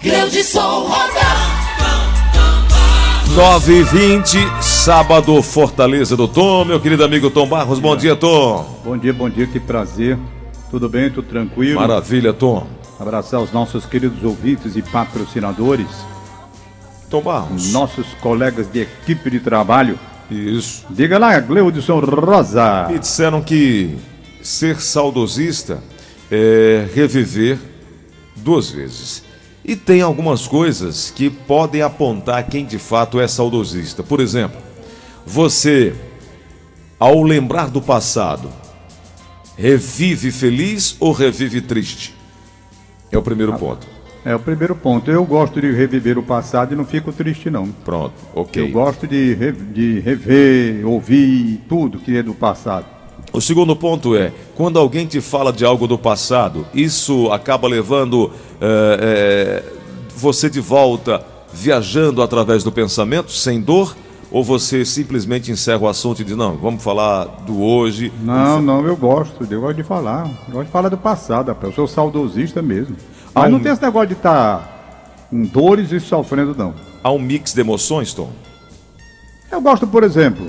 Gleudson Rosa. 9 e 20 sábado, Fortaleza do Tom, meu querido amigo Tom Barros. Bom dia, Tom. Bom dia, bom dia, que prazer. Tudo bem, tudo tranquilo? Maravilha, Tom. Abraçar os nossos queridos ouvintes e patrocinadores, Tom Barros. nossos colegas de equipe de trabalho. Isso. Diga lá, Gleudson Rosa. Me disseram que ser saudosista é reviver duas vezes. E tem algumas coisas que podem apontar quem de fato é saudosista. Por exemplo, você, ao lembrar do passado, revive feliz ou revive triste? É o primeiro ponto. É o primeiro ponto. Eu gosto de reviver o passado e não fico triste, não. Pronto, ok. Eu gosto de, re- de rever, ouvir tudo que é do passado. O segundo ponto é, quando alguém te fala de algo do passado, isso acaba levando eh, eh, você de volta, viajando através do pensamento, sem dor? Ou você simplesmente encerra o assunto e diz, não, vamos falar do hoje? Não, não, eu gosto. Eu gosto de falar. Eu gosto de falar do passado, rapaz. Eu sou saudosista mesmo. Mas um- não tem esse negócio de estar com dores e sofrendo, não. Há um mix de emoções, Tom? Eu gosto, por exemplo.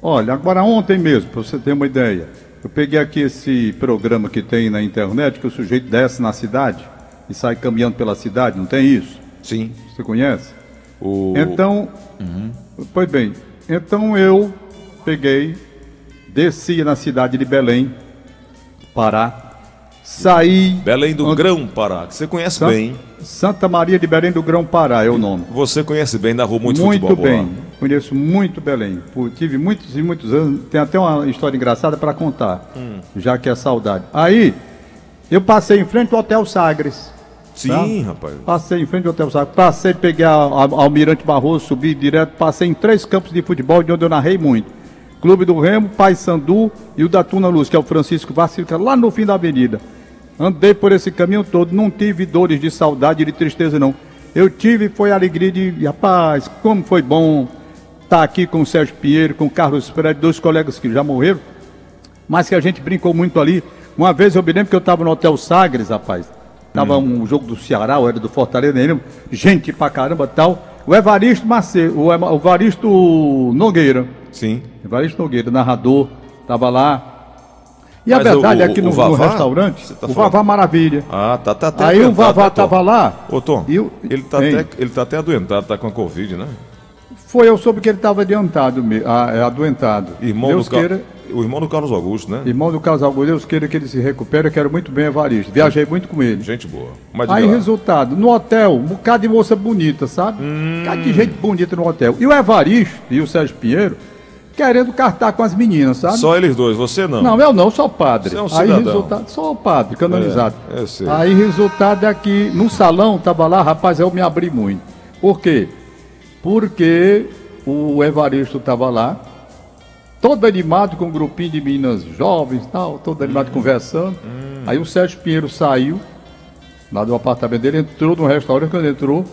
Olha, agora ontem mesmo, para você ter uma ideia, eu peguei aqui esse programa que tem na internet, que o sujeito desce na cidade e sai caminhando pela cidade, não tem isso? Sim. Você conhece? O... Então, pois bem, então eu peguei, desci na cidade de Belém, Pará, saí. Belém do Grão Pará, que você conhece San- bem. Santa Maria de Belém do Grão Pará é o nome. Você conhece bem, narrou muito, Muito futebol lá. bem, conheço muito Belém. Tive muitos e muitos anos. Tem até uma história engraçada para contar, Hum. já que é saudade. Aí, eu passei em frente ao Hotel Sagres. Sim, Tá? rapaz. Passei em frente ao Hotel Sagres. Passei, peguei a, a, Almirante Barroso, subi direto. Passei em três campos de futebol, de onde eu narrei muito. Clube do Remo, Pai Sandu e o da Tuna Luz, que é o Francisco Vaz, fica lá no fim da avenida. Andei por esse caminho todo, não tive dores de saudade, de tristeza, não. Eu tive, foi a alegria de, rapaz, como foi bom estar aqui com o Sérgio Pinheiro, com o Carlos Freire, dois colegas que já morreram, mas que a gente brincou muito ali. Uma vez eu me lembro que eu estava no Hotel Sagres, rapaz. Tava um jogo do Ceará, ou era do Fortaleza, nem lembro. Gente pra caramba tal. O Evaristo Macedo, o Evaristo Nogueira. Sim. Evaristo Nogueira, narrador, tava lá. E a Mas verdade o- é que no, no Vavá? restaurante, Você tá o falando? Vavá Maravilha. Ah, tá, tá até Aí o Vavá né, Tom? tava lá. Ô, Tom, ele, tá até, ele tá até adoentado, tá com a Covid, né? Foi, eu soube que ele estava adiantado, ah, é, adoentado. Irmão Deus do queira, O irmão do Carlos Augusto, né? irmão do Carlos Augusto, Deus queira que ele se recupere, eu quero muito bem Evaristo. Viajei muito com ele. Gente boa. Mas Aí, resultado, no hotel, um bocado de moça bonita, sabe? Um bocado de gente bonita no hotel. E o Evaristo e o Sérgio Pinheiro querendo cartar com as meninas, sabe? Só eles dois, você não. Não, eu não, sou padre. Você é um Aí cidadão. resultado, sou padre, canonizado. É, eu sei. Aí resultado é que no salão tava lá, rapaz, eu me abri muito. Por quê? Porque o Evaristo tava lá, todo animado com um grupinho de meninas jovens e tal, todo animado conversando. Aí o Sérgio Pinheiro saiu lá do apartamento dele, entrou no restaurante, quando entrou,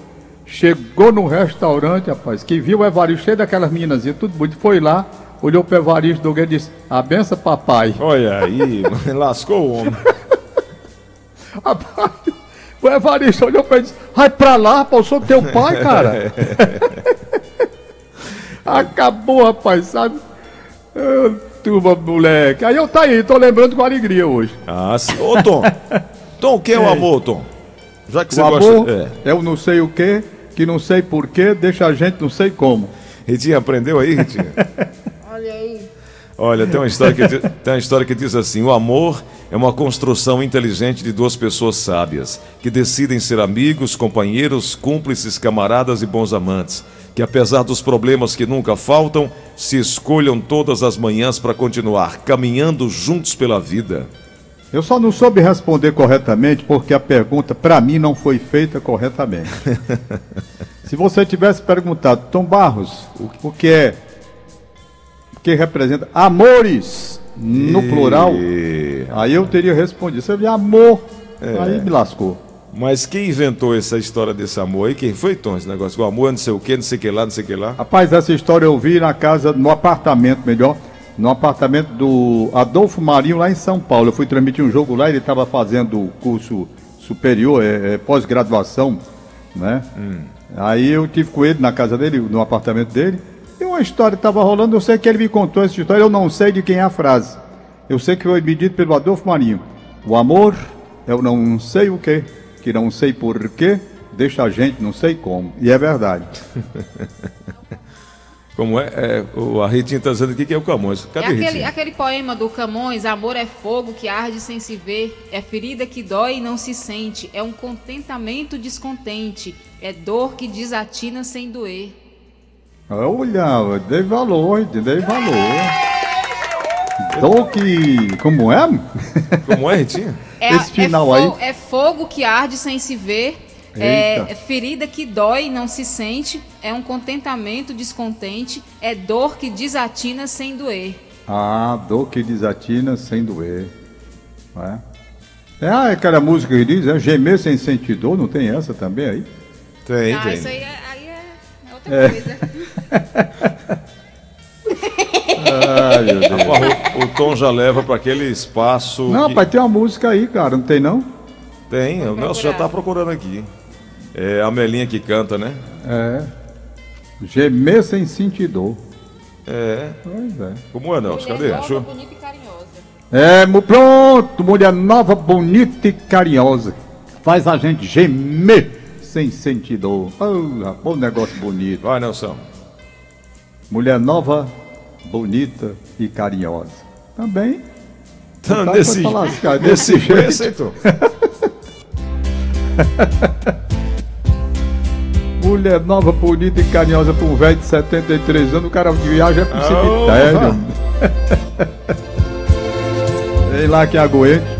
chegou no restaurante, rapaz, que viu o Evaristo cheio daquelas meninazinhas, tudo bonito, foi lá, olhou pro Evaristo Nogueira e disse, a benção papai. Olha aí, lascou o homem. Rapaz, o Evaristo olhou pra ele e disse, vai pra lá, rapaz, eu sou teu pai, cara. Acabou, rapaz, sabe? Ah, Turma, moleque. Aí eu tá aí, tô lembrando com alegria hoje. Ah, sim. Ô, Tom. Tom, o que é o amor, Tom? Já que você o gosta... amor É. é o não sei o que, que não sei porquê, deixa a gente não sei como. Ritinha, aprendeu aí, Ritinha? Olha aí. Olha, tem uma, história que, di- tem uma história que diz assim: o amor é uma construção inteligente de duas pessoas sábias, que decidem ser amigos, companheiros, cúmplices, camaradas e bons amantes, que apesar dos problemas que nunca faltam, se escolham todas as manhãs para continuar caminhando juntos pela vida. Eu só não soube responder corretamente porque a pergunta para mim não foi feita corretamente. Se você tivesse perguntado, Tom Barros, o, que é, o que representa amores no plural, E- aí eu teria respondido. Você viu amor, aí me lascou. Mas quem inventou essa história desse amor aí? Quem foi, Tom? Esse negócio? O amor é não sei o que, não sei o que lá, não sei o que lá. Rapaz, essa história eu vi na casa, no apartamento, melhor, no apartamento do Adolfo Marinho lá em São Paulo. Eu fui transmitir um jogo lá, ele estava fazendo curso superior, é, é pós-graduação, né? Aí eu tive com ele na casa dele, no apartamento dele, e uma história estava rolando, eu sei que ele me contou essa história, eu não sei de quem é a frase. Eu sei que foi me dito pelo Adolfo Marinho. O amor, eu não sei o que, que não sei por quê, deixa a gente não sei como. E é verdade. Como é? é o, a Ritinha está dizendo aqui que é o Camões. É Cadê aquele, Ritinha? aquele poema do Camões, amor é fogo que arde sem se ver, é ferida que dói e não se sente, é um contentamento descontente, é dor que desatina sem doer. Olha, dei valor, dei valor. Dou que. Como é? Como é, Ritinha? É, Esse final é aí. fo- É fogo que arde sem se ver, é, é ferida que dói e não se sente, é um contentamento descontente, é dor que desatina sem doer. Ah, dor que desatina sem doer. É, é ah, aquela música que diz, é gemer sem sentir dor, não tem essa também aí? Tem, ah, tem. isso aí é, aí é- é outra coisa. Ai, meu Deus. O, o Tom já leva para aquele espaço. Não, que- pai, tem uma música aí, cara, não tem não? Tem, o Nelson já está procurando aqui. É a Melinha que canta, né? É. Gemer sem sentir dor. É. Pois é. Como é, Nelson? Cadê? Mulher nova, Achou? bonita e carinhosa. É, pronto, mulher nova, bonita e carinhosa. Faz a gente gemer sem sentir dor. Oh, rapaz, um negócio bonito. Vai, Nelson. Mulher nova, bonita e carinhosa. Também. Tá, lascar, nesse desse jeito. preço, então. Mulher nova, bonita e carinhosa pra um velho de 73 anos, o cara viaja pro Ah, cemitério. Vem lá que aguente.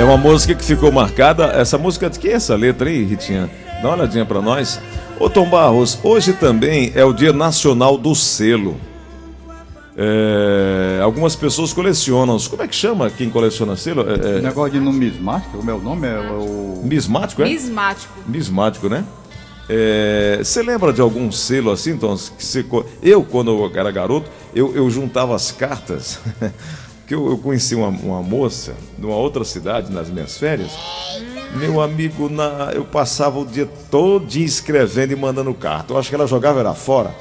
É uma música que ficou marcada. Essa música, de que é essa letra aí, Ritinha? Dá uma olhadinha pra nós. Ô Tom Barros, hoje também é o Dia Nacional do Selo. É, algumas pessoas colecionam. Como é que chama quem coleciona selo? É, é, Negócio de numismática, o meu nome é o. mismático, é? Mismático. Mismático, né? É, Você lembra de algum selo assim, Tom? Que você eu, quando eu era garoto, eu, eu juntava as cartas. que eu, eu conheci uma, uma moça numa outra cidade nas minhas férias. Meu amigo, na- eu passava o dia todo escrevendo e mandando carta. Eu acho que ela jogava era fora.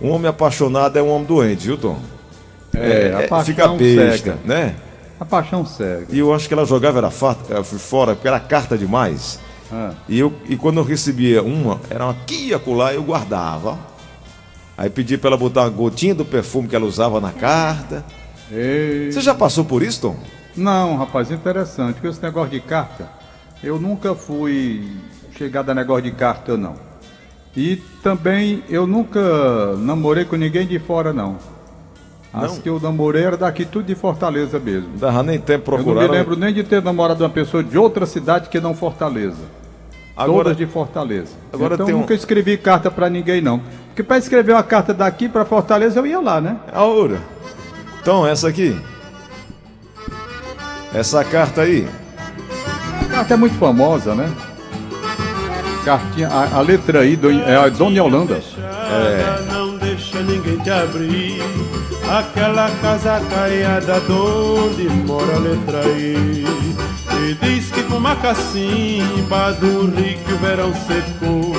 Um homem apaixonado é um homem doente, viu, Tom? É, a paixão fica besta, cega. né? A paixão cega. E eu acho que ela jogava era eh, fora, porque era carta demais. Ah. E, eu, e quando eu recebia uma, era uma aqui e acolá, eu guardava. Aí pedi pra ela botar uma gotinha do perfume que ela usava na carta. Ei. Você já passou por isso, Tom? Não, rapaz, interessante. Com esse negócio de carta, eu nunca fui chegado a negócio de carta, não. E também eu nunca namorei com ninguém de fora, não. As Não? que eu namorei era daqui tudo de Fortaleza mesmo. Não dava nem tempo Eu não procurar. me lembro nem de ter namorado uma pessoa de outra cidade que não Fortaleza. Agora, Todas de Fortaleza. agora então um- nunca escrevi carta pra ninguém, não. Porque pra escrever uma carta daqui pra Fortaleza eu ia lá, né? Aura. Tom, essa aqui. Essa carta aí. A carta é muito famosa, né? Cartinha, a, a letra aí do, é a Dona Yolanda. fechada, não deixa ninguém te abrir. Aquela casa caiada onde mora a letra I. E diz que com uma cacimba do rio que o verão secou.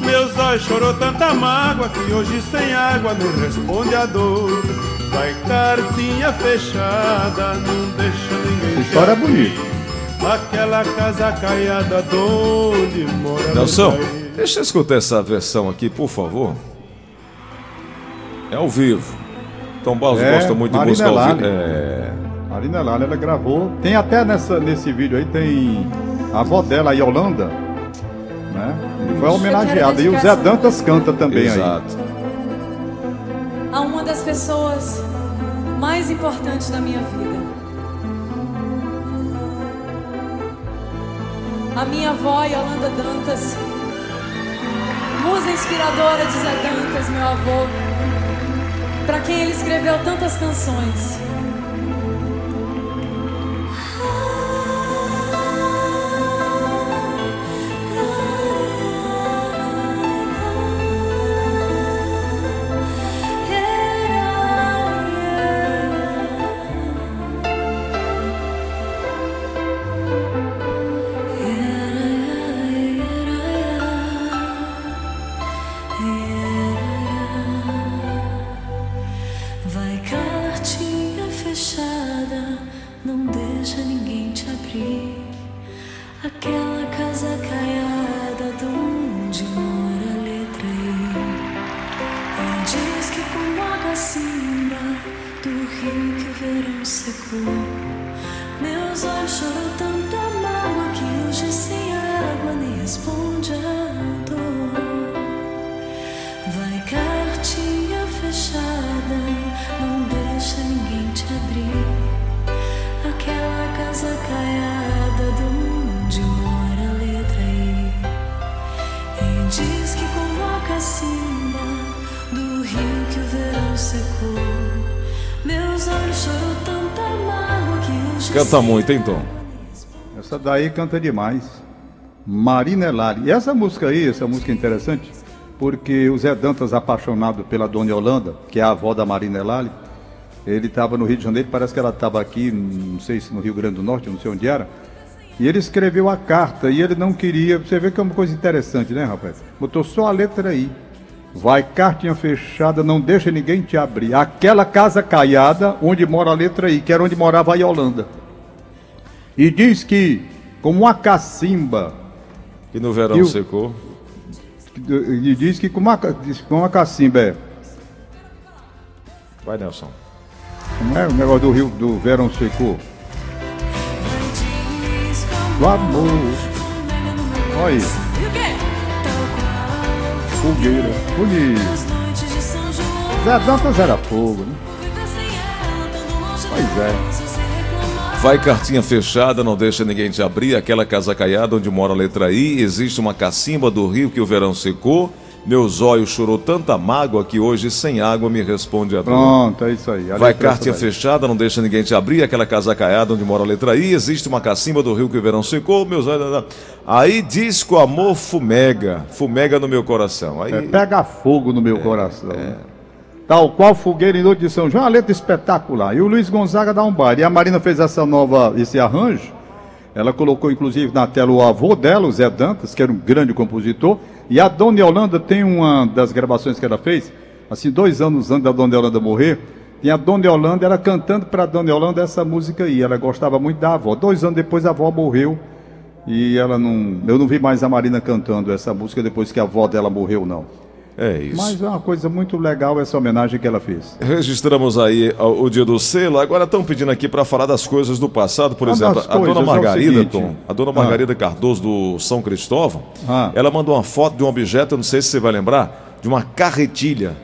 Meus olhos chorou tanta mágoa que hoje sem água não responde a dor. Vai cartinha fechada, não deixa ninguém história é bonita. Aquela casa caiada onde mora Nelson, deixa eu escutar essa versão aqui, por favor. É ao vivo. Tom Barros É, gosta muito de Marina música ao vivo. Lali. É. Marina Lala, ela gravou. Tem até nessa, nesse vídeo aí, tem a avó dela, a Yolanda, né? Foi homenageado. E o Zé Dantas canta também aí. Exato. Uma das pessoas mais importantes da minha vida. A minha avó, Yolanda Dantas, musa inspiradora de Zé Dantas, meu avô, para quem ele escreveu tantas canções. Secou. Meus olhos choram tanta Canta muito, hein, Tom? Essa daí canta demais. Marina Elari. E essa música aí, essa música é interessante, porque o Zé Dantas, apaixonado pela Dona Yolanda, que é a avó da Marina Elari, ele estava no Rio de Janeiro, parece que ela estava aqui, não sei se no Rio Grande do Norte, não sei onde era. E ele escreveu a carta e ele não queria. Você vê que é uma coisa interessante, né, rapaz? Botou só a letra aí. Vai cartinha fechada, não deixa ninguém te abrir. Aquela casa caiada onde mora a letra I, que era onde morava a Yolanda. E diz que, como uma cacimba, E no verão E o- secou. e diz que como uma, diz que como uma cacimba é. Vai, Nelson. Como é o negócio do rio do verão secou? Do amor, Olha aí. fogueira, bonito. Zé Dantas era fogo, né? Pois é. Vai cartinha fechada, não deixa ninguém te abrir. Aquela casa caiada onde mora a letra I. Existe uma cacimba do rio que o verão secou. Meus olhos chorou tanta mágoa que hoje sem água me responde a dor. Pronto, é isso aí. A Vai é cartinha fechada, não deixa ninguém te abrir. Aquela casa caiada onde mora a letra I. Existe uma cacimba do rio que o verão secou. Meus olhos. Aí diz que o amor fumega. Fumega no meu coração. Aí. É, pega fogo no meu coração. né? Tal qual fogueira em noite de São João, uma letra espetacular. E o Luiz Gonzaga dá um baile. E a Marina fez essa nova, esse arranjo. Ela colocou inclusive na tela o avô dela, o Zé Dantas, que era um grande compositor. E a Dona Yolanda tem uma das gravações que ela fez, assim, dois anos antes da Dona Yolanda morrer. Tem a Dona Yolanda, ela cantando para a Dona Yolanda essa música aí. Ela gostava muito da avó. Dois anos depois a avó morreu. E ela não. Eu não vi mais a Marina cantando essa música depois que a avó dela morreu, não. É isso. Mas é uma coisa muito legal essa homenagem que ela fez. Registramos aí o dia do selo. Agora estão pedindo aqui para falar das coisas do passado. Por Uma exemplo, das a dona é Margarida, seguinte. Tom, a dona Ah. Margarida Cardoso do São Cristóvão, Ah. ela mandou uma foto de um objeto, eu não sei se você vai lembrar, de uma carretilha.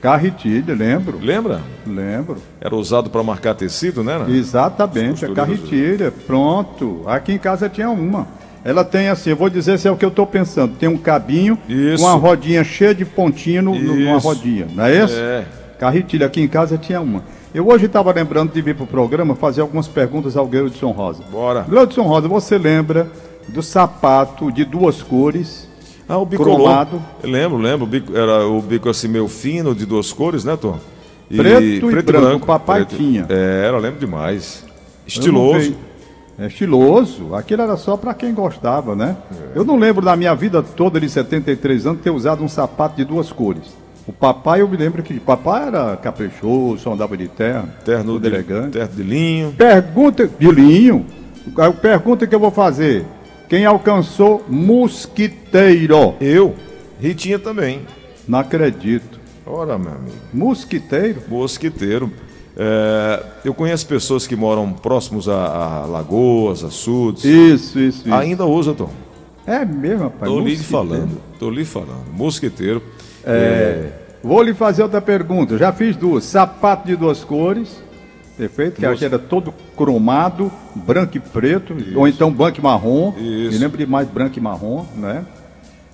Carretilha, lembro. Lembra? Lembro. Era usado para marcar tecido, né? Exatamente, a carretilha. Pronto. Aqui em casa tinha uma. Ela tem assim, eu vou dizer se é o que eu estou pensando. Tem um cabinho, Isso. uma rodinha cheia de pontinho no, numa rodinha. Não é isso? É. Carretilha, aqui em casa tinha uma. Eu hoje estava lembrando de vir para o programa fazer algumas perguntas ao Gleudson Rosa. Bora. Gleudson Rosa, você lembra do sapato de duas cores? Ah, o bicolor. Cromado. Eu Lembro, lembro. era o bico assim meio fino, de duas cores, né, Tom? Preto e branco, o papai tinha. É, era, lembro demais. Estiloso. É estiloso. Aquilo era só para quem gostava, né? É. Eu não lembro da minha vida toda de 73 anos ter usado um sapato de duas cores. O papai, eu me lembro que papai era caprichoso, andava de terno, Terno de, elegante. terno de linho. Pergunta de linho. A pergunta que eu vou fazer: quem alcançou mosquiteiro? Eu, Ritinha também. Não acredito. Ora, meu amigo. Mosquiteiro? Mosquiteiro. É, eu conheço pessoas que moram próximos a, a lagoas, açudes. Isso, isso, isso. Ainda usa, Tom. É mesmo, rapaz. Tô lhe falando, tô lhe falando. Mosquiteiro. É, Vou lhe fazer outra pergunta. Já fiz duas. Sapato de duas cores. Perfeito? Que Duas. era todo cromado, branco e preto. Ou então branco e marrom. Isso. Me lembro de mais branco e marrom, né?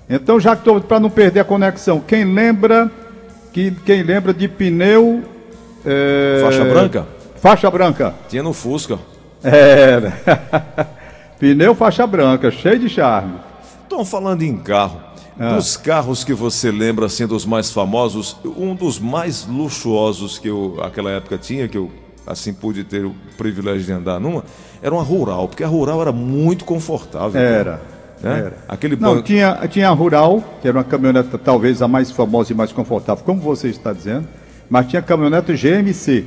Então, já que estou para não perder a conexão, quem lembra que quem lembra de pneu é, Faixa branca? Faixa branca. Tinha no Fusca. Era. pneu faixa branca, cheio de charme. Estão falando em carro. Ah. Dos carros que você lembra, assim, dos mais famosos, um dos mais luxuosos que eu, aquela época tinha, que eu, assim, pude ter o privilégio de andar numa, era uma Rural, porque a Rural era muito confortável. Era. Né? era. Aquele Não, banco. tinha, tinha a Rural, que era uma caminhoneta talvez a mais famosa e mais confortável, como você está dizendo, mas tinha a caminhoneta GMC.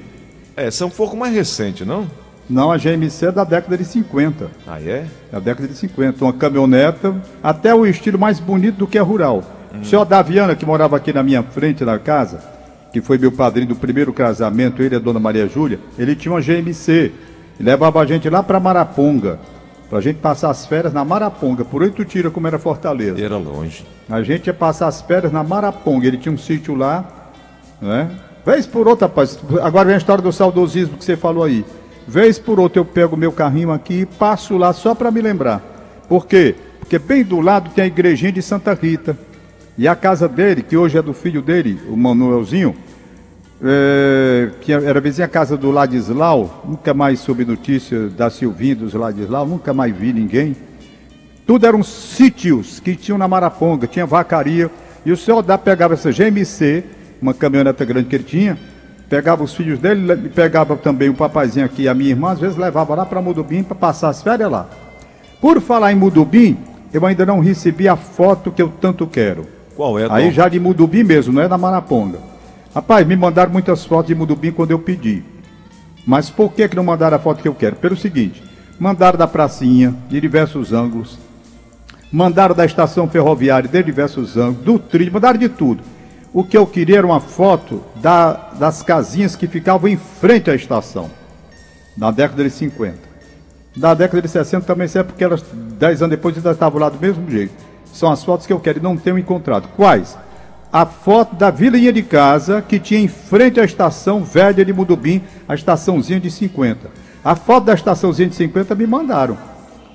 Essa é um pouco mais recente, não? Não, a GMC é da década de 50. Ah, é? Da década de 50. Uma caminhoneta, até o estilo mais bonito do que a Rural. Hum. O senhor Daviana, que morava aqui na minha frente na casa, que foi meu padrinho do primeiro casamento, ele e a dona Maria Júlia, ele tinha uma GMC. E levava a gente lá para Maraponga, pra gente passar as férias na Maraponga, por oito tira como era Fortaleza. Era longe. A gente ia passar as férias na Maraponga. Ele tinha um sítio lá, né? Vez por outra, rapaz. Agora vem a história do saudosismo que você falou aí. Vez por outra eu pego meu carrinho aqui e passo lá só para me lembrar. Por quê? Porque bem do lado tem a igrejinha de Santa Rita. E a casa dele, que hoje é do filho dele, o Manuelzinho, é, que era vizinha casa do Ladislau, nunca mais soube notícia da Silvinha dos Ladislau, nunca mais vi ninguém. Tudo eram sítios que tinham na Maraponga, tinha vacaria. E o senhor Dá pegava essa GMC, uma caminhoneta grande que ele tinha, pegava os filhos dele, le- pegava também o papazinho aqui e a minha irmã, às vezes levava lá para Mudubim para passar as férias lá. Por falar em Mudubim, eu ainda não recebi a foto que eu tanto quero. Qual é, Aí já de Mudubim mesmo, não é da Maraponga. Rapaz, me mandaram muitas fotos de Mudubim quando eu pedi. Mas por que, que não mandaram a foto que eu quero? Pelo seguinte, mandaram da pracinha, de diversos ângulos, mandaram da estação ferroviária de diversos ângulos, do trilho, mandaram de tudo. O que eu queria era uma foto da- das casinhas que ficavam em frente à estação, na década de 50. Da década de 60 também serve porque elas, 10 anos depois, ainda estavam lá do mesmo jeito. São as fotos que eu quero e não tenho encontrado. Quais? A foto da vilinha de casa que tinha em frente à estação velha de Mudubim, a estaçãozinha de 50. A foto da estaçãozinha de 50 me mandaram.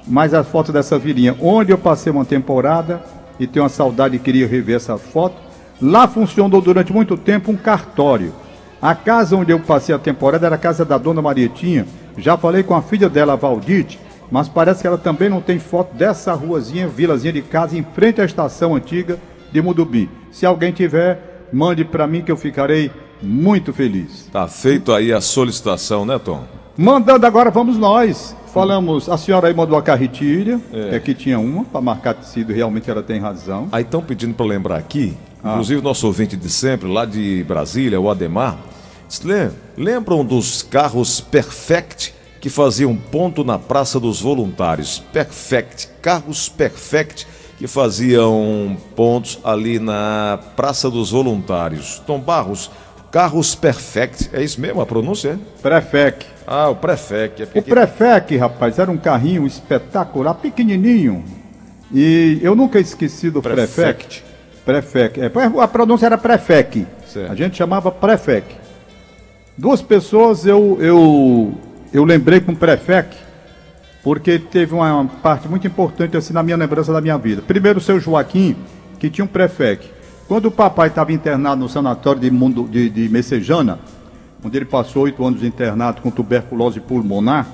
Mas a foto dessa vilinha, onde eu passei uma temporada e tenho uma saudade e queria rever essa foto, lá funcionou durante muito tempo um cartório. A casa onde eu passei a temporada era a casa da dona Marietinha. Já falei com a filha dela, Valdite, mas parece que ela também não tem foto dessa ruazinha, vilazinha de casa, em frente à estação antiga de Mudubim. Se alguém tiver, mande para mim que eu ficarei muito feliz. Tá feito aí a solicitação, né, Tom? Mandando agora, vamos nós. Falamos, a senhora aí mandou a carretilha, é. que tinha uma, para marcar tecido, realmente ela tem razão. Aí estão pedindo para lembrar aqui. Inclusive nosso ouvinte de sempre, lá de Brasília, o Ademar, se lem- lembram dos carros Perfect que faziam ponto na Praça dos Voluntários? Perfect, carros Perfect que faziam pontos ali na Praça dos Voluntários. Tom Barros, carros Perfect, é isso mesmo a pronúncia? é? Prefec. Ah, o Prefect. É O Prefec, rapaz, era um carrinho espetacular, pequenininho. E eu nunca esqueci do Prefect. Prefect. Prefec. É, a pronúncia era Prefec. Certo. A gente chamava Prefec. Duas pessoas eu, eu, eu lembrei com Prefec, porque teve uma parte muito importante assim na minha lembrança da minha vida. Primeiro, o seu Joaquim, que tinha um Prefec. Quando o papai estava internado no sanatório de, Mundo, de, de Messejana, onde ele passou oito anos internado com tuberculose pulmonar,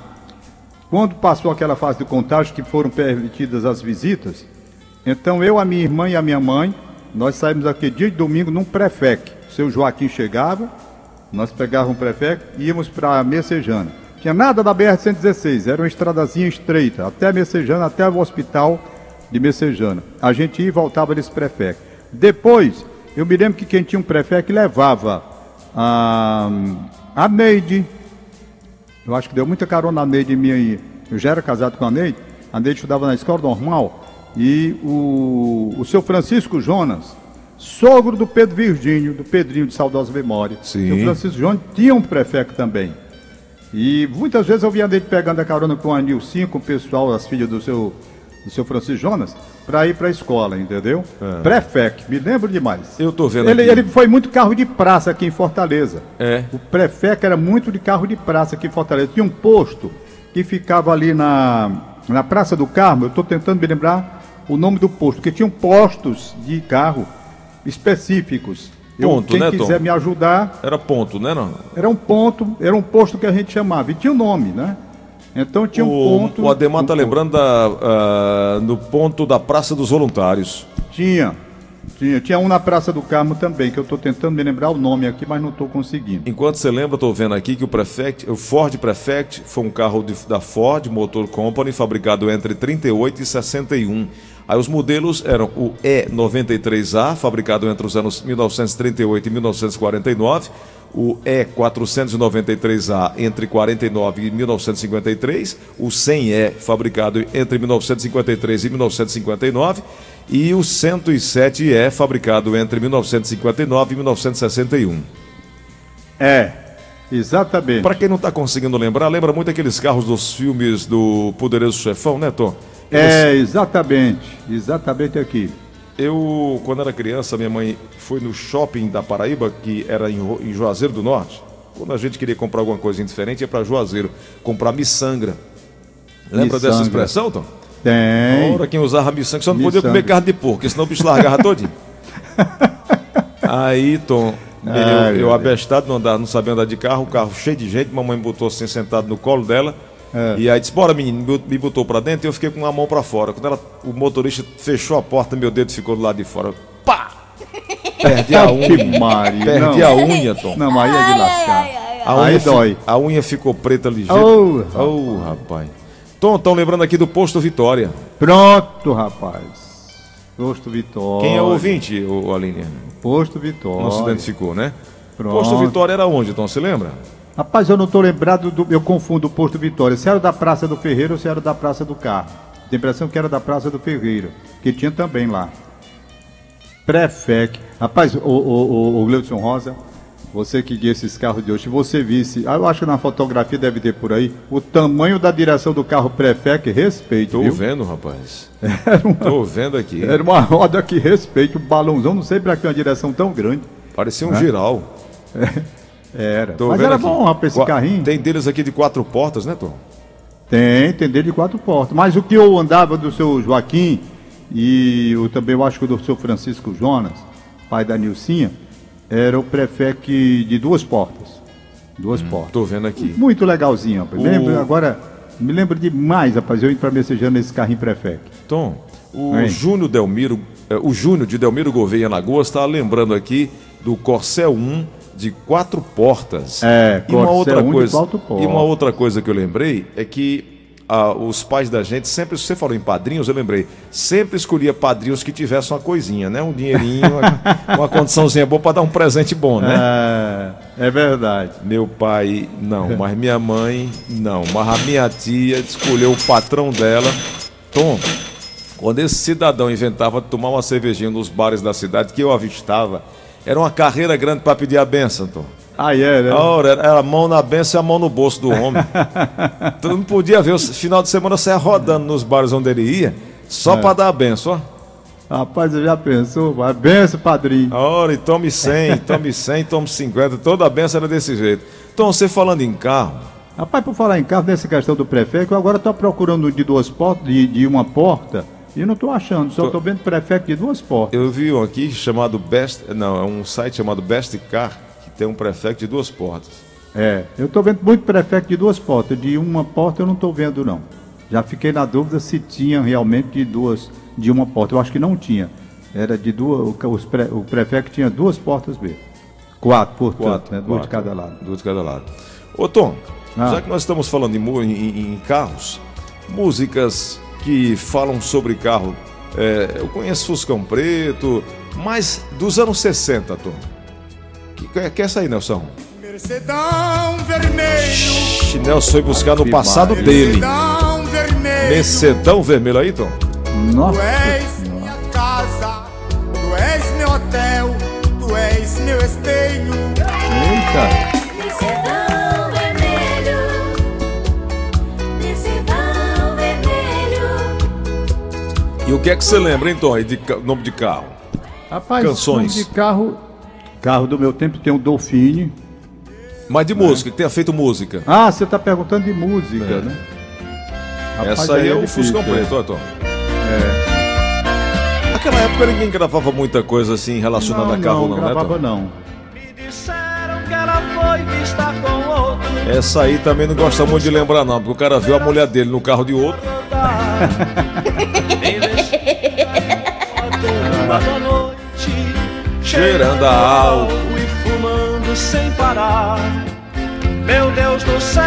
quando passou aquela fase de contágio que foram permitidas as visitas, então eu, a minha irmã e a minha mãe, nós saímos aqui dia de domingo num prefec. O seu Joaquim chegava, nós pegávamos um prefec e íamos para Messejana. Tinha nada da BR-116, era uma estradazinha estreita, até Messejana, até o hospital de Messejana. A gente ia e voltava nesse prefec. Depois, eu me lembro que quem tinha um prefec levava a, a Neide, eu acho que deu muita carona na Neide minha aí. Eu já era casado com a Neide. A Neide estudava na escola normal. E o, o seu Francisco Jonas, sogro do Pedro Virgínio, do Pedrinho de saudosa memória. Sim. O Francisco Jonas tinha um prefeito também. E muitas vezes eu via Neide pegando a carona com a Nilcinha, com o pessoal, as filhas do seu, do seu Francisco Jonas, para ir para a escola, entendeu? Prefec, me lembro demais. É. Eu tô vendo ele, aqui. ele foi muito carro de praça aqui em Fortaleza. É. O Prefec era muito de carro de praça aqui em Fortaleza. Tinha um posto que ficava ali na, na Praça do Carmo, eu estou tentando me lembrar o nome do posto, porque tinham postos de carro específicos. Eu, Ponto, quem né, Tom? quiser me ajudar, Era ponto, né, não? era um ponto, era um posto que a gente chamava, e tinha um nome, né? Então tinha um o, ponto. o Ademar um tá lembrando da, ah, no ponto da Praça dos Voluntários. Tinha. Tinha, tinha um na Praça do Carmo também, que eu estou tentando me lembrar o nome aqui, mas não estou conseguindo. Enquanto você lembra, estou vendo aqui que o Prefect, o Ford Prefect foi um carro de- da Ford Motor Company, fabricado entre 38 e 61. Aí os modelos eram o E93A, fabricado entre os anos 1938 e 1949, o E493A entre 49 e 1953, o 100E, fabricado entre 1953 e 1959, e o 107E, fabricado entre 1959 e 1961. É, exatamente. Pra quem não tá conseguindo lembrar, lembra muito aqueles carros dos filmes do Poderoso Chefão, né, Tom? É, exatamente. Exatamente aqui. Eu, quando era criança, minha mãe foi no shopping da Paraíba, que era em, Ro- em Juazeiro do Norte. Quando a gente queria comprar alguma coisa diferente, ia pra Juazeiro comprar miçangra. Lembra dessa Miçangra. expressão, Tom? Tem. A hora quem usava miçangra só não podia Miçangra. comer carne de porco, senão o bicho largava todinho. Aí, Tom, eu, Ai, eu abestado, não, andar, não sabia andar de carro, o carro cheio de gente, mamãe botou assim sentado no colo dela. É. E aí disse, bora menino, me- botou pra dentro e eu fiquei com uma mão pra fora. Quando ela, o motorista fechou a porta, meu dedo ficou do lado de fora. Pá! Perdi a unha. Que Maria, Perdi não. a unha, Tom. Não, aí é de lascar. A unha Aí dói. A unha ficou preta ligeira. Oh, Oh, rapaz. Tom, estão lembrando aqui do posto Vitória. Pronto, rapaz. Posto Vitória. Quem é o ouvinte, o Aline? Posto Vitória. Não se identificou, né? Pronto. Posto Vitória era onde, Tom? Você lembra? Rapaz, eu não tô lembrado do. Eu confundo o Posto Vitória. Se era da Praça do Ferreira ou se era da Praça do Carro. Tem a impressão que era da Praça do Ferreira. Que tinha também lá. Prefec. Rapaz, o, o, o, Gleudson Rosa, você que guia esses carros de hoje, você visse, ah, eu acho que na fotografia deve ter por aí, o tamanho da direção do carro Prefec, respeito, Tô viu? vendo, rapaz. Era uma, Tô vendo aqui. era uma roda que respeito, um balãozão, não sei pra que uma direção tão grande. Parecia um giral. Era. Tô Mas era aqui. bom, rapaz, esse Qua- carrinho. Tem deles aqui de quatro portas, né, Tom? Tem, tem dele de quatro portas. Mas o que eu andava do seu Joaquim e o, também eu acho que do seu Francisco Jonas, pai da Nilcinha, era o prefec de duas portas. Duas portas. Tô vendo aqui. Muito legalzinho, rapaz. O- Lembro, agora, me lembro demais, rapaz, eu indo pra Messejana nesse carrinho prefec. Tom, o Hein? Júnior Delmiro, eh, o Júnior de Delmiro Gouveia Lagoas está lembrando aqui do Corcel 1 de quatro portas. É, e uma outra 1 de coisa. E uma outra coisa que eu lembrei é que ah, os pais da gente sempre, você falou em padrinhos, eu lembrei, sempre escolhia padrinhos que tivessem uma coisinha, né? Um dinheirinho, uma, uma condiçãozinha boa para dar um presente bom, né? É, é verdade. Meu pai, não, mas minha mãe, não. Mas a minha tia escolheu o patrão dela. Tom, quando esse cidadão inventava tomar uma cervejinha nos bares da cidade, que eu avistava, era uma carreira grande para pedir a benção, Tom. Aí é, né? Ora, era, era a mão na benção e a mão no bolso do homem. tu não podia ver, o final de semana você rodando nos bares onde ele ia, só É. para dar a benção, ó. Rapaz, você já pensou? Vai, benção, padrinho. Ora, e tome 100, tome 100, tome 50, toda a benção era desse jeito. Então, você falando em carro, Rapaz, por falar em carro, nessa questão do prefeito, eu agora estou procurando de duas portas, de, de uma porta, e não estou achando, só estou vendo prefeito de duas portas. Eu vi um aqui chamado Best. Não, é um site chamado Best Car, que tem um prefeito de duas portas. É, eu estou vendo muito prefeito de duas portas, de uma porta eu não estou vendo não. Já fiquei na dúvida se tinha realmente de duas, de uma porta. Eu acho que não tinha. Era de duas, os pre, o prefeito tinha duas portas mesmo. Quatro, portanto, né? Duas de cada lado. Duas de cada lado. Ô Tom, Ah. já que nós estamos falando em- em- em carros, músicas que falam sobre carro. é, eu conheço Fuscão Preto, mas dos anos 60, Tom. Que, que, que é essa aí, Nelson? Mercedão vermelho, Ixi, Nelson foi buscar no passado dele. Mercedão vermelho. Mercedão vermelho aí, Tom? Nossa que é que você lembra, hein, Tom, aí de nome de carro? Rapaz, Canções. nome de carro. Carro do meu tempo tem o Dolphine. Mas de música, que tenha feito música. Ah, você tá perguntando de música, É. né? Rapaz, Essa aí é, o difícil, Fuscão é. Preto, ó, Tom. Naquela época ninguém gravava muita coisa assim relacionada Não, a carro, não, não, né, gravava Tom? não. Me disseram que ela foi vista com outro. Essa aí também não gosta muito de lembrar, não, porque o cara viu a mulher dele no carro de outro. Noite, Cheirando a álcool. e fumando sem parar. Meu Deus do céu,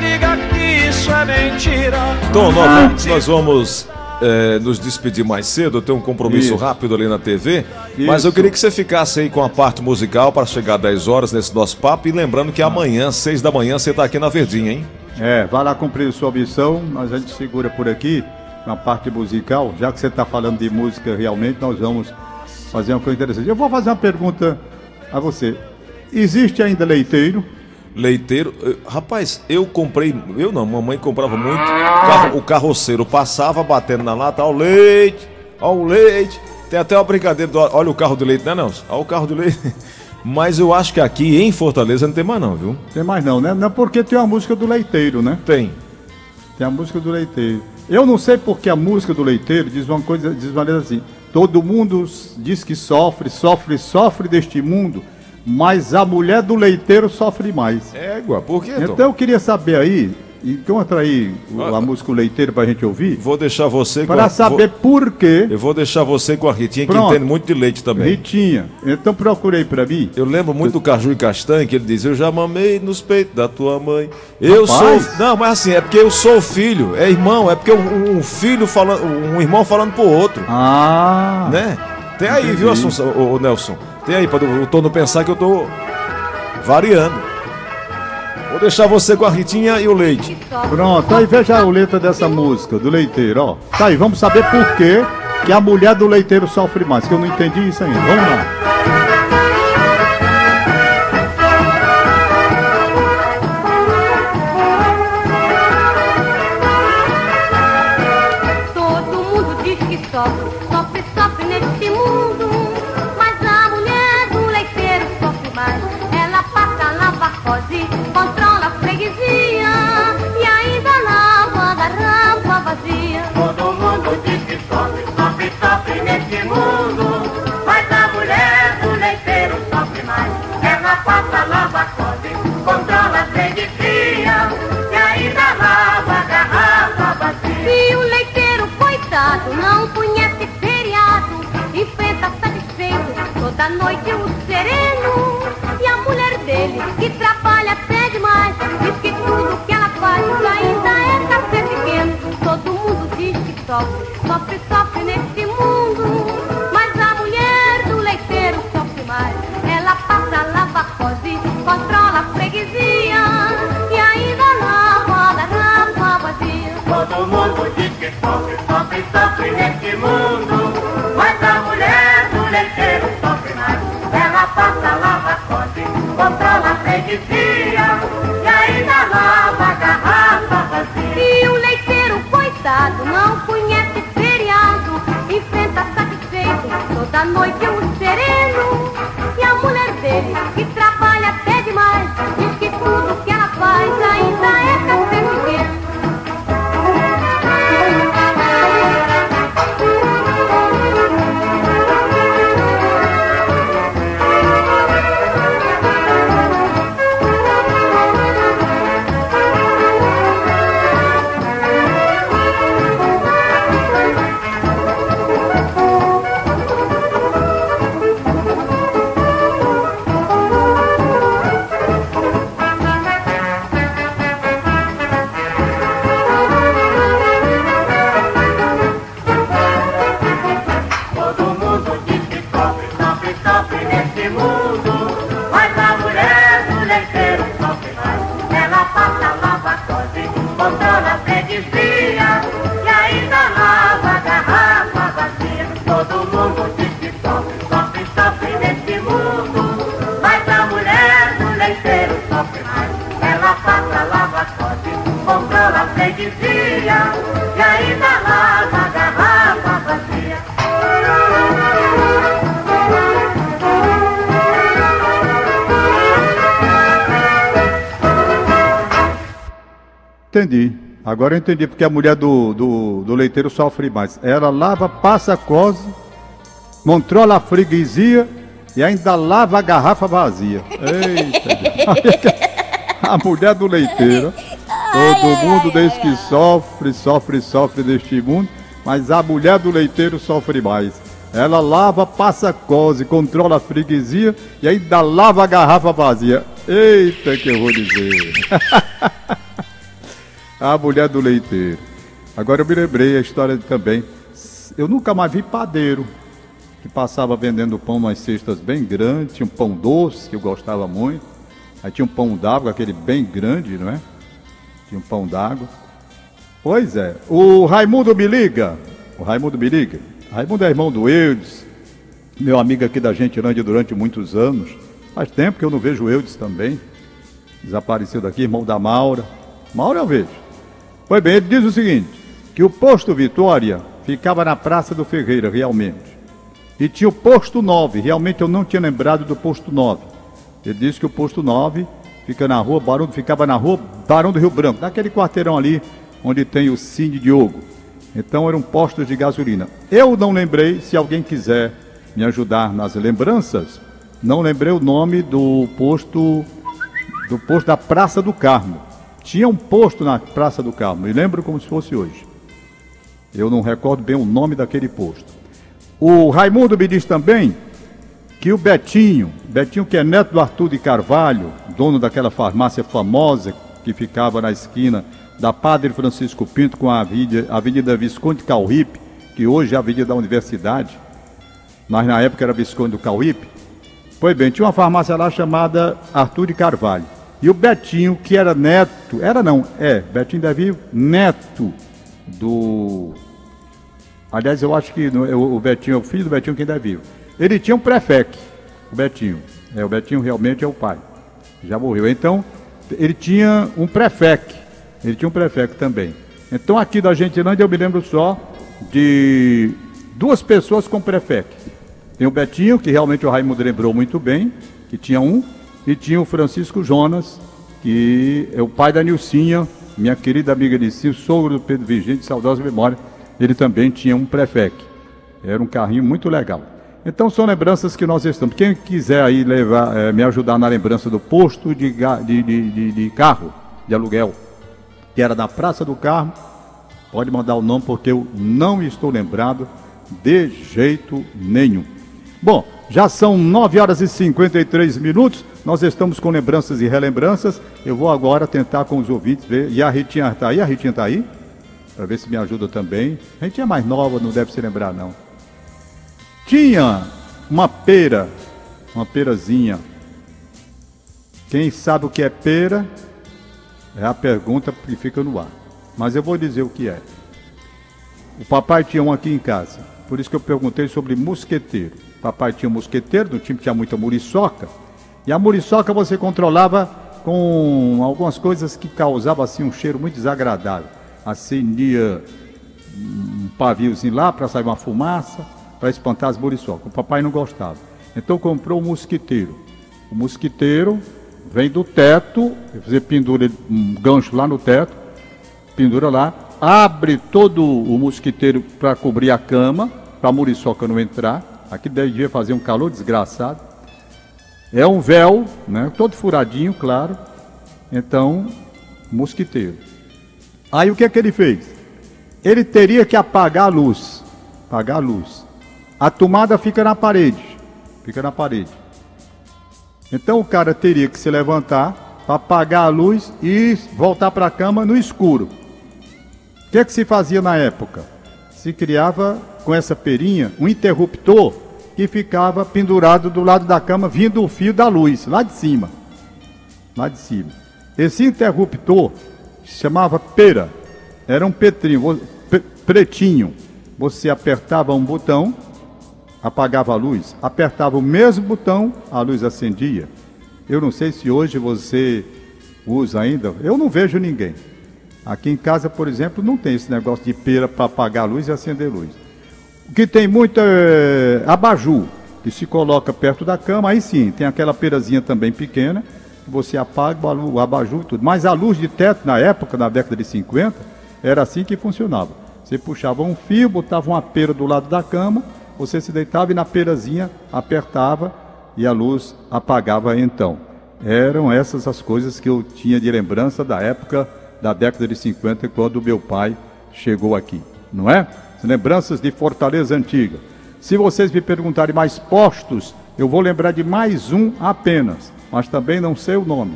diga que isso é mentira. Tom, nós vamos, nós vamos, é, nos despedir mais cedo. Eu tenho um compromisso Isso. rápido ali na TV. Mas eu Isso. queria que você ficasse aí com a parte musical para chegar às 10 horas nesse nosso papo. E lembrando que amanhã, 6 da manhã, você tá aqui na Verdinha, hein? É, vai lá cumprir sua missão, mas a gente segura por aqui na parte musical. Já que você está falando de música realmente, nós vamos fazer uma coisa interessante. Eu vou fazer uma pergunta a você. Existe ainda leiteiro? Leiteiro. eh, Rapaz, eu comprei. Eu não, mamãe comprava muito. O carroceiro passava batendo na lata, ó o leite, ó o leite. Tem até uma brincadeira do. Olha o carro do leite, né, não? Olha o carro do leite. Mas eu acho que aqui em Fortaleza não tem mais, não, viu? Tem mais não, né? Não porque tem uma música do leiteiro, né? Tem. Tem a música do leiteiro. Eu não sei porque a música do leiteiro diz uma coisa, diz uma maneira assim. Todo mundo diz que sofre, sofre, sofre deste mundo, mas a mulher do leiteiro sofre mais. Égua, por quê, Tom? Então eu queria saber aí, encontra aí o- Ah, a música O Leiteiro pra gente ouvir, Vou deixar você com para a- saber vou- por quê. Eu vou deixar você com a Ritinha, que Pronto. entende muito de leite também. Ritinha, então procurei pra mim. Eu lembro muito do Caju e Castanho, que ele diz: Eu já mamei nos peitos da tua mãe. Eu Rapaz. sou. Não, mas assim, é porque eu sou filho, é irmão, é porque um, um filho falando, um irmão falando pro outro, Ah, né? Tem aí, Entendi. viu, Assunção, ô, ô, Nelson? Tem aí, pra eu tô não pensar que eu tô variando. Vou deixar você com a Ritinha e o leite. pronto. Aí veja a letra dessa música do leiteiro, ó. Tá aí, vamos saber por quê que a mulher do leiteiro sofre mais, que eu não entendi isso ainda. Vamos lá. Que sofre, sofre, sofre nesse mundo. Mas a mulher do leiteiro sofre mais. Ela passa, lava, cose, controla a freguesia. E ainda lava a garrafa vazia. E o leiteiro, coitado, não conhece feriado. Enfrenta satisfeito toda noite sofre, sofre, nesse mundo. Mas a entendi. Agora eu entendi porque a mulher do, do, do leiteiro sofre mais. Ela lava, passa cose, controla a freguesia e ainda lava a garrafa vazia. Eita! a mulher do leiteiro. Todo mundo diz que sofre, sofre, sofre deste mundo, mas a mulher do leiteiro sofre mais. Ela lava, passa cose, controla a freguesia e ainda lava a garrafa vazia. Eita, que eu vou dizer. a mulher do leiteiro. Agora eu me lembrei a história também. Eu nunca mais vi padeiro que passava vendendo pão nas cestas bem grandes. Tinha um pão doce que eu gostava muito. Aí tinha um pão d'água, aquele bem grande, não é? Tinha um pão d'água. Pois é. O Raimundo me liga. O Raimundo me liga. Raimundo é irmão do Eudes, meu amigo aqui da Gentilândia durante muitos anos. Faz tempo que eu não vejo o Eudes também. Desapareceu daqui, irmão da Maura. Maura eu vejo. Pois bem, ele diz o seguinte: que o posto Vitória ficava na Praça do Ferreira, realmente. E tinha o posto 9, realmente eu não tinha lembrado do posto 9. Ele disse que o posto 9 fica na rua Barão, ficava na rua Barão do Rio Branco, naquele quarteirão ali onde tem o Cine Diogo. Então eram postos de gasolina. Eu não lembrei, se alguém quiser me ajudar nas lembranças, não lembrei o nome do posto do posto da Praça do Carmo. Tinha um posto na Praça do Carmo, me lembro como se fosse hoje. Eu não recordo bem o nome daquele posto. O Raimundo me diz também que o Betinho, Betinho que é neto do Arthur de Carvalho, dono daquela farmácia famosa que ficava na esquina da Padre Francisco Pinto com a Avenida, Avenida Visconde Cauípe, que hoje é a Avenida da Universidade, mas na época era Visconde do Cauípe. Pois bem, tinha uma farmácia lá chamada Arthur de Carvalho. E o Betinho, que era neto, era não, é, Betinho da Vivo, neto do. Aliás, eu acho que o Betinho é o filho do Betinho quem ainda vivo. Ele tinha um prefec, o Betinho. É, o Betinho realmente é o pai. Já morreu. Então, ele tinha um prefec. Ele tinha um prefeito também. Então aqui da Gentilândia eu me lembro só de duas pessoas com prefeito. Tem o Betinho, que realmente o Raimundo lembrou muito bem, que tinha um, e tinha o Francisco Jonas, que é o pai da Nilcinha, minha querida amiga Nilcinha, sogro do Pedro Vigente, saudosa memória, ele também tinha um prefeito. Era um carrinho muito legal. Então são lembranças que nós estamos. Quem quiser aí levar, é, me ajudar na lembrança do posto de, de, de, de carro, de aluguel, que era na Praça do Carmo. Pode mandar o nome porque eu não estou lembrado de jeito nenhum. Bom, já são 9 horas e 53 minutos. Nós estamos com lembranças e relembranças. Eu vou agora tentar com os ouvintes ver. E a Ritinha está aí? A Ritinha está aí? Para ver se me ajuda também. A Ritinha é mais nova, não deve se lembrar, não. Tinha uma pera, uma perazinha. Quem sabe o que é pera? É a pergunta que fica no ar. Mas eu vou dizer o que é. O papai tinha um aqui em casa. Por isso que eu perguntei sobre mosqueteiro. Papai tinha um mosqueteiro, no time tinha muita muriçoca. E a muriçoca você controlava com algumas coisas que causavam assim um cheiro muito desagradável. Acendia um paviozinho lá para sair uma fumaça, para espantar as muriçocas. O papai não gostava. Então comprou um mosquiteiro. O mosquiteiro vem do teto, você pendura um gancho lá no teto, pendura lá, abre todo o mosquiteiro para cobrir a cama, para a muriçoca não entrar. Aqui devia fazer um calor desgraçado. É um véu, né, todo furadinho, claro. Então, mosquiteiro. Aí o que é que ele fez? Ele teria que apagar a luz. Apagar a luz. A tomada fica na parede. Fica na parede. Então o cara teria que se levantar para apagar a luz e voltar para a cama no escuro. O que, é que se fazia na época? Se criava com essa perinha um interruptor que ficava pendurado do lado da cama, vindo o fio da luz, lá de cima. Lá de cima. Esse interruptor chamava pera. Era um petrinho, pretinho. Você apertava um botão apagava a luz, apertava o mesmo botão, a luz acendia. Eu não sei se hoje você usa ainda, eu não vejo ninguém. Aqui em casa, por exemplo, não tem esse negócio de pera para apagar a luz e acender a luz. Que tem muito é abajur, que se coloca perto da cama, aí sim, tem aquela perazinha também pequena, você apaga o abajur e tudo. Mas a luz de teto, na época, na década de 50, era assim que funcionava. Você puxava um fio, botava uma pera do lado da cama, você se deitava e na perazinha apertava e a luz apagava então. Eram essas as coisas que eu tinha de lembrança da época da década de 50, quando meu pai chegou aqui, não é? As lembranças de Fortaleza Antiga. Se vocês me perguntarem mais postos, eu vou lembrar de mais um apenas, mas também não sei o nome.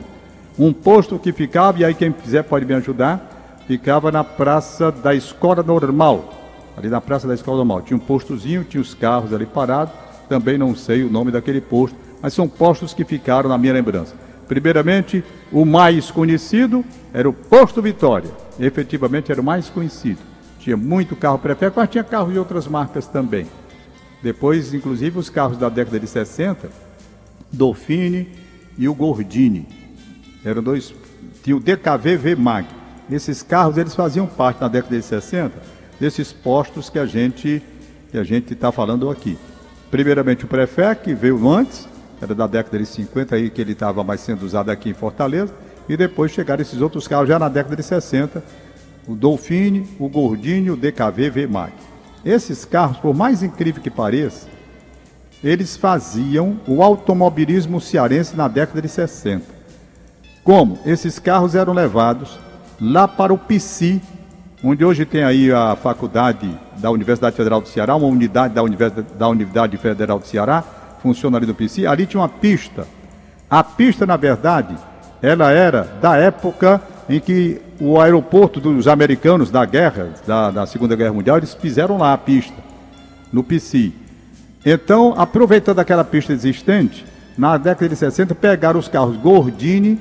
Um posto que ficava, e aí quem quiser pode me ajudar, ficava na Praça da Escola Normal. Ali na Praça da Escola Normal. Tinha um postozinho, tinha os carros ali parados. Também não sei o nome daquele posto, mas são postos que ficaram na minha lembrança. Primeiramente, o mais conhecido era o Posto Vitória. Efetivamente era o mais conhecido. Tinha muito carro prefeito, mas tinha carros de outras marcas também. Depois, inclusive, os carros da década de 60, Dolphine e o Gordini. Eram dois. Tinha o DKV V-Mag. Esses carros eles faziam parte na década de 60 desses postos que a gente que a gente está falando aqui. Primeiramente o Prefé, que veio antes, era da década de 50 aí que ele estava mais sendo usado aqui em Fortaleza, e depois chegaram esses outros carros já na década de 60, o Dolphine, o Gordini, o DKV V-Mag. Esses carros, por mais incrível que pareça, eles faziam o automobilismo cearense na década de 60. Como? Esses carros eram levados lá para o PC, onde hoje tem aí a faculdade da Universidade Federal do Ceará, uma unidade da Universidade, da Federal do Ceará, funciona ali no PC, ali tinha uma pista. A pista, na verdade, ela era da época em que o aeroporto dos americanos da guerra, da, da Segunda Guerra Mundial, eles fizeram lá a pista, no PC. Então, aproveitando aquela pista existente, na década de 60, pegaram os carros Gordini,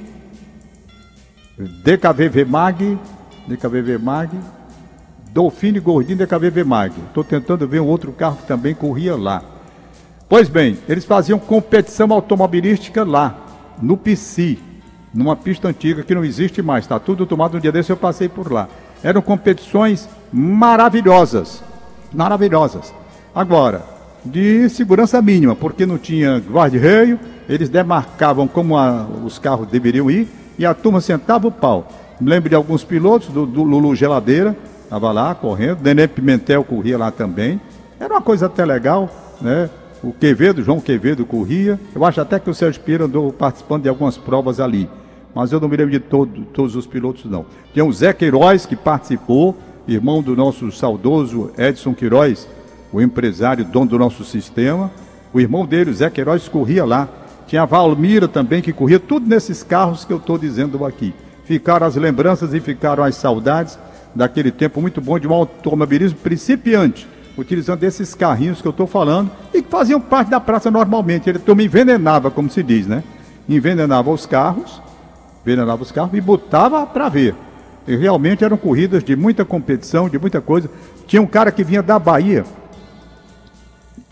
DKV Mag, DKV Mag, Dolphine Gordini DKV Mag. Estou tentando ver um outro carro que também corria lá. Pois bem, eles faziam competição automobilística lá, no PC, numa pista antiga que não existe mais, está tudo tomado um dia desse, eu passei por lá. Eram competições maravilhosas, maravilhosas. Agora, de segurança mínima, porque não tinha guarda-reio, eles demarcavam como a- os carros deveriam ir e a turma sentava o pau. Lembro de alguns pilotos, do, do Lulu Geladeira, estava lá correndo, Nenê Pimentel corria lá também. Era uma coisa até legal, né? O Quevedo, João Quevedo corria. Eu acho até que o Sérgio Pira andou participando de algumas provas ali. Mas eu não me lembro de todo- todos os pilotos, não. Tinha o Zé Queiroz, que participou, irmão do nosso saudoso Edson Queiroz, o empresário, dono do nosso sistema. O irmão dele, o Zé Queiroz, corria lá. Tinha a Valmira também, que corria, tudo nesses carros que eu estou dizendo aqui. Ficaram as lembranças e ficaram as saudades daquele tempo muito bom de um automobilismo principiante, utilizando esses carrinhos que eu estou falando e que faziam parte da praça normalmente. Ele também envenenava, como se diz, né? Envenenava os carros, envenenava os carros e botava para ver. E realmente eram corridas de muita competição, de muita coisa. Tinha um cara que vinha da Bahia.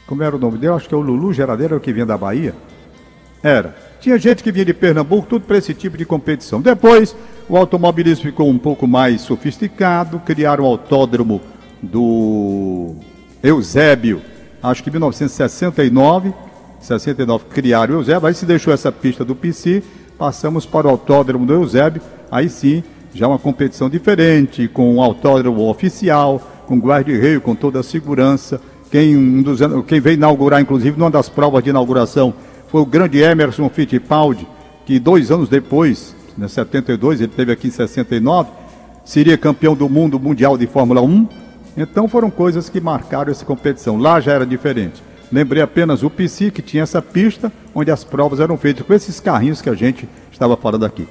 Como era o nome dele? Acho que é o Lulu Geradeira, o que vinha da Bahia. Era. Tinha gente que vinha de Pernambuco, tudo para esse tipo de competição. Depois, o automobilismo ficou um pouco mais sofisticado, criaram o autódromo do Eusébio, acho que em 1969, 69 criaram o Eusébio, aí se deixou essa pista do PC, passamos para o autódromo do Eusébio, aí sim, já uma competição diferente, com um autódromo oficial, com guarda-reio, com toda a segurança. Quem, um dos, quem veio inaugurar, inclusive, numa das provas de inauguração, foi o grande Emerson Fittipaldi, que dois anos depois, em 72, ele teve aqui em 69, seria campeão do mundo mundial de Fórmula 1. Então foram coisas que marcaram essa competição. Lá já era diferente. Lembrei apenas o PC, que tinha essa pista onde as provas eram feitas com esses carrinhos que a gente estava falando aqui.